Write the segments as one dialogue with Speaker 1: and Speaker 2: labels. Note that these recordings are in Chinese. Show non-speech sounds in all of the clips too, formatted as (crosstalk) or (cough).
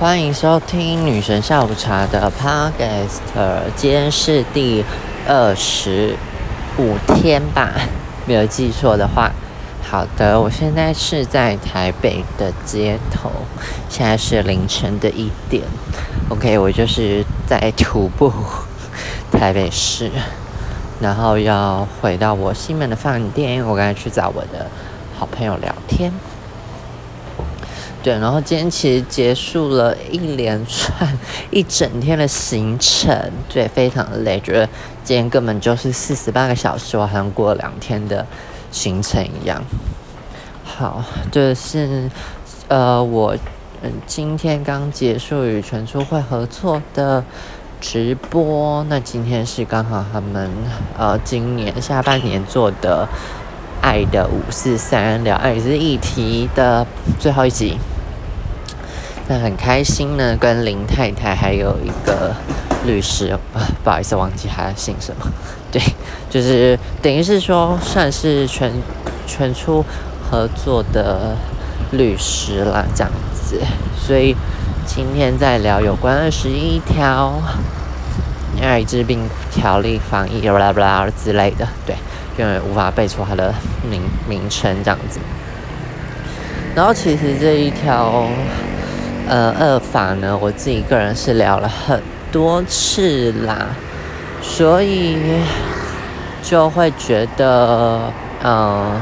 Speaker 1: 欢迎收听女神下午茶的 Podcast，今天是第二十五天吧，没有记错的话。好的，我现在是在台北的街头，现在是凌晨的一点。OK，我就是在徒步台北市，然后要回到我西门的饭店，我刚才去找我的好朋友聊天。对，然后今天其实结束了一连串一整天的行程，对，非常的累，觉得今天根本就是四十八个小时，我好像过了两天的行程一样。好，这是呃我嗯今天刚结束与全初会合作的直播，那今天是刚好他们呃今年下半年做的爱的五四三聊爱是议题的最后一集。那很开心呢，跟林太太还有一个律师，不好意思忘记他姓什么，(laughs) 对，就是等于是说算是全全出合作的律师啦，这样子。所以今天在聊有关二十一条艾滋病条例防疫啦啦啦之类的，对，因为无法背出它的名名称这样子。然后其实这一条。呃，二法呢，我自己个人是聊了很多次啦，所以就会觉得，嗯，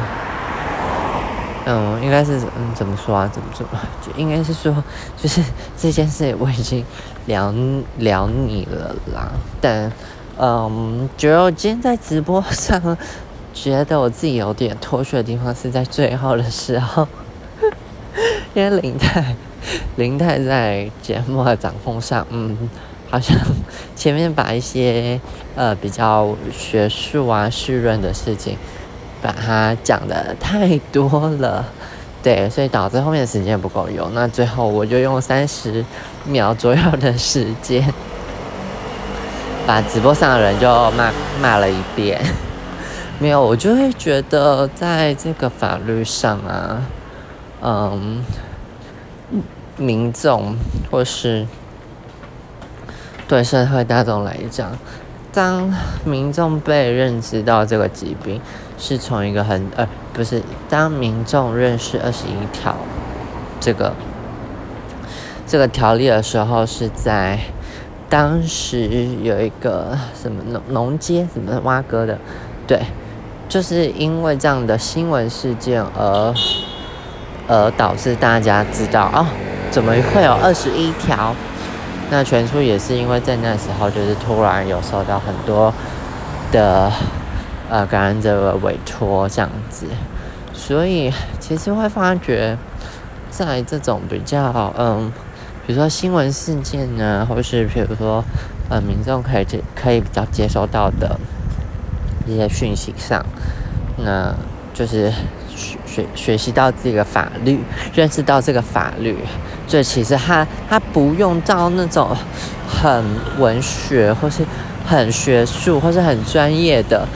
Speaker 1: 嗯，应该是，嗯，怎么说啊？怎么怎么？(laughs) 就应该是说，(laughs) 就是这件事我已经聊聊你了啦。但，嗯，觉得我今天在直播上，(laughs) 觉得我自己有点脱序的地方是在最后的时候，因为林太。林太在节目的掌控上，嗯，好像前面把一些呃比较学术啊、绪润的事情，把它讲的太多了，对，所以导致后面的时间不够用。那最后我就用三十秒左右的时间，把直播上的人就骂骂了一遍。没有，我就会觉得在这个法律上啊，嗯。民众或是对社会大众来讲，当民众被认知到这个疾病是从一个很呃不是，当民众认识二十一条这个这个条例的时候，是在当时有一个什么农农街什么挖哥的，对，就是因为这样的新闻事件而而导致大家知道哦。怎么会有二十一条？那全书也是因为在那时候，就是突然有收到很多的呃感染者的委托这样子，所以其实会发觉，在这种比较嗯，比如说新闻事件呢，或是比如说呃民众可以接可以比较接收到的一些讯息上，那就是学学学习到这个法律，认识到这个法律。对其实他他不用到那种很文学或是很学术或是很专业的，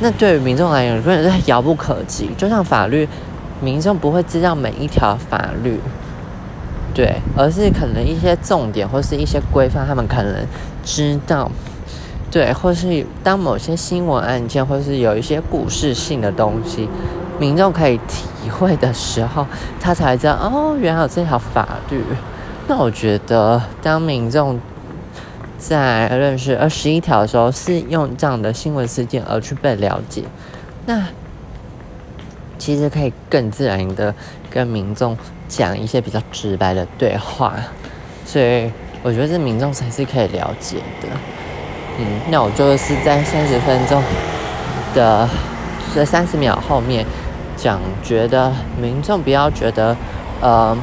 Speaker 1: 那对于民众来讲根本是遥不可及。就像法律，民众不会知道每一条法律，对，而是可能一些重点或是一些规范，他们可能知道，对，或是当某些新闻案件或是有一些故事性的东西。民众可以体会的时候，他才知道哦，原来有这条法律。那我觉得，当民众在认识二十一条的时候，是用这样的新闻事件而去被了解，那其实可以更自然的跟民众讲一些比较直白的对话。所以，我觉得这民众才是可以了解的。嗯，那我就是在三十分钟的这三十秒后面。讲觉得民众不要觉得，呃，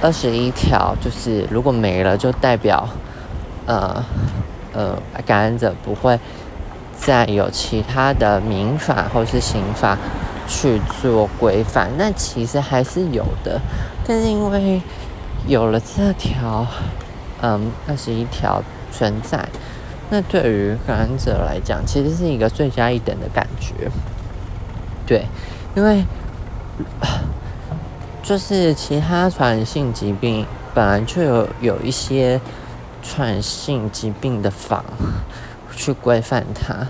Speaker 1: 二十一条就是如果没了，就代表，呃，呃，感染者不会再有其他的民法或是刑法去做规范。那其实还是有的，但是因为有了这条，嗯，二十一条存在，那对于感染者来讲，其实是一个罪加一等的感觉，对。因为就是其他传染性疾病本来就有有一些传染性疾病的法去规范它，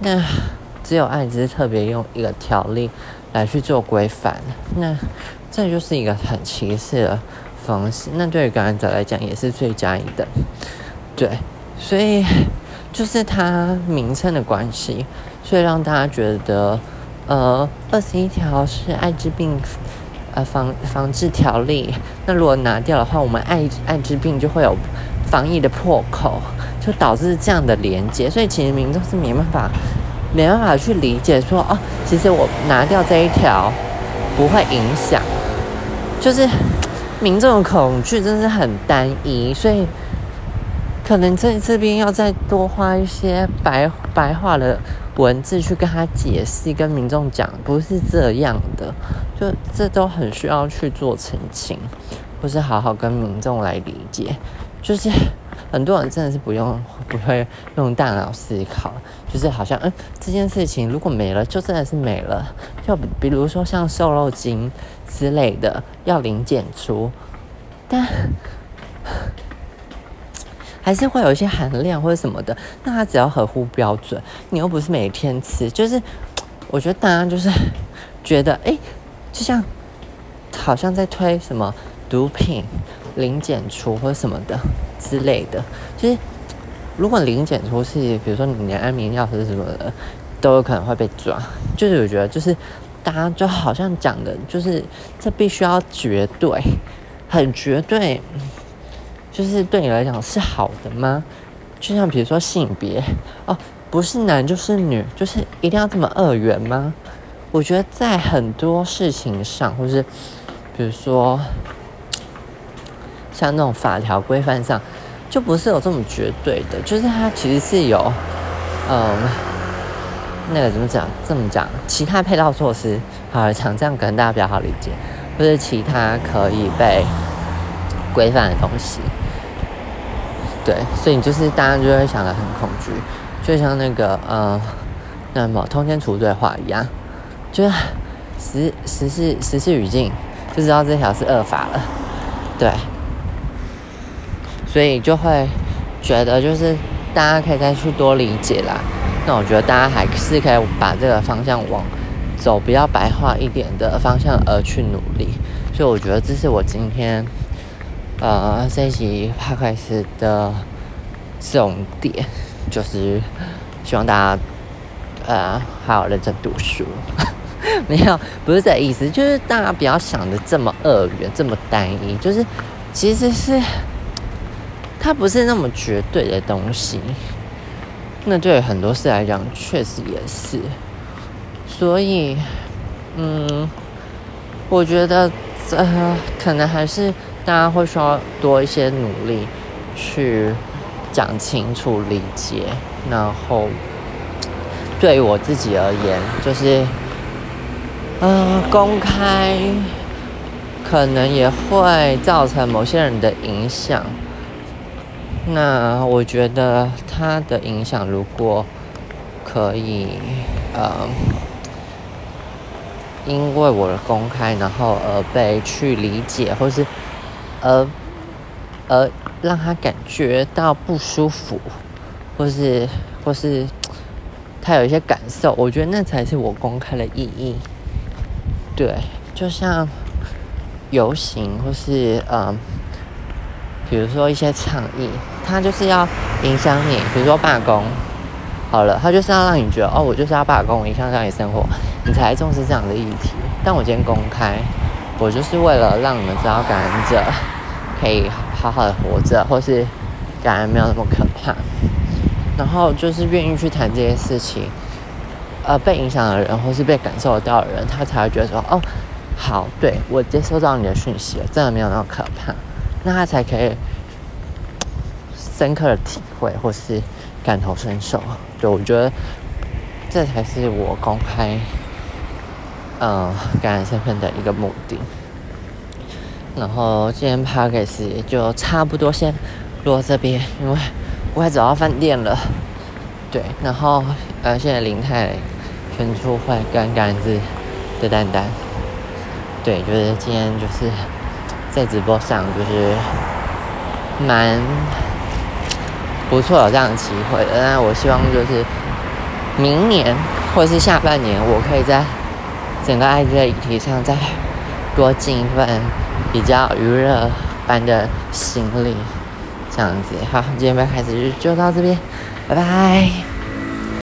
Speaker 1: 那只有艾滋特别用一个条例来去做规范，那这就是一个很歧视的方式。那对于感染者来讲也是最佳一等，对，所以就是它名称的关系，所以让大家觉得。呃，二十一条是艾滋病，呃防防治条例。那如果拿掉的话，我们艾艾滋病就会有防疫的破口，就导致这样的连接。所以其实民众是没办法没办法去理解说，哦，其实我拿掉这一条不会影响，就是 (tsk) 民众的恐惧真是很单一，所以可能在这边要再多花一些白白话的。文字去跟他解释，跟民众讲不是这样的，就这都很需要去做澄清，或是好好跟民众来理解。就是很多人真的是不用不会用大脑思考，就是好像嗯这件事情如果没了，就真的是没了。就比如说像瘦肉精之类的要零检出，但。还是会有一些含量或者什么的，那它只要合乎标准，你又不是每天吃，就是 (tsk) 我觉得大家就是觉得，哎，就像好像在推什么毒品零检出或者什么的之类的，就是如果零检出是，比如说你连安眠药或者什么的都有可能会被抓，就是我觉得就是大家就好像讲的，就是这必须要绝对，很绝对。就是对你来讲是好的吗？就像比如说性别哦，不是男就是女，就是一定要这么二元吗？我觉得在很多事情上，或是比如说像那种法条规范上，就不是有这么绝对的。就是它其实是有，嗯，那个怎么讲？这么讲，其他配套措施，好讲这样可能大家比较好理解，或者其他可以被规范的东西。对，所以你就是大家就会想的很恐惧，就像那个呃，那什么通天除罪化一样，就是实实事时事语境就知道这条是恶法了，对，所以就会觉得就是大家可以再去多理解啦。那我觉得大家还是可以把这个方向往走比较白话一点的方向而去努力。所以我觉得这是我今天。呃，这一集帕克斯的重点就是希望大家呃好好认真读书，(laughs) 没有不是这意思，就是大家不要想的这么二元、这么单一，就是其实是它不是那么绝对的东西。那对很多事来讲，确实也是。所以，嗯，我觉得呃，可能还是。大家会需要多一些努力去讲清楚、理解，然后对于我自己而言，就是呃，公开可能也会造成某些人的影响。那我觉得他的影响如果可以呃，因为我的公开，然后而被去理解，或是。而而让他感觉到不舒服，或是或是他有一些感受，我觉得那才是我公开的意义。对，就像游行或是嗯，比如说一些倡议，他就是要影响你，比如说罢工，好了，他就是要让你觉得哦，我就是要罢工，影响到你生活，你才重视这样的议题。但我今天公开。我就是为了让你们知道感染者 (laughs) 可以好好的活着，或是感染没有那么可怕，然后就是愿意去谈这些事情，呃，被影响的人或是被感受得到的人，他才会觉得说，哦，好，对我接收到你的讯息了，真的没有那么可怕，那他才可以深刻的体会或是感同身受。对我觉得这才是我公开。嗯，感染身份的一个目的。然后今天 p a r k a s 就差不多先录这边，因为我快走到饭店了。对，然后呃，现在林泰全出会跟感染日的丹丹。对，就是今天就是在直播上就是蛮不错有这样的机会的。那我希望就是明年或者是下半年，我可以在整个爱这个议题上再多尽一份比较娱乐般的心力，这样子。好，今天要开始就到这边，拜拜。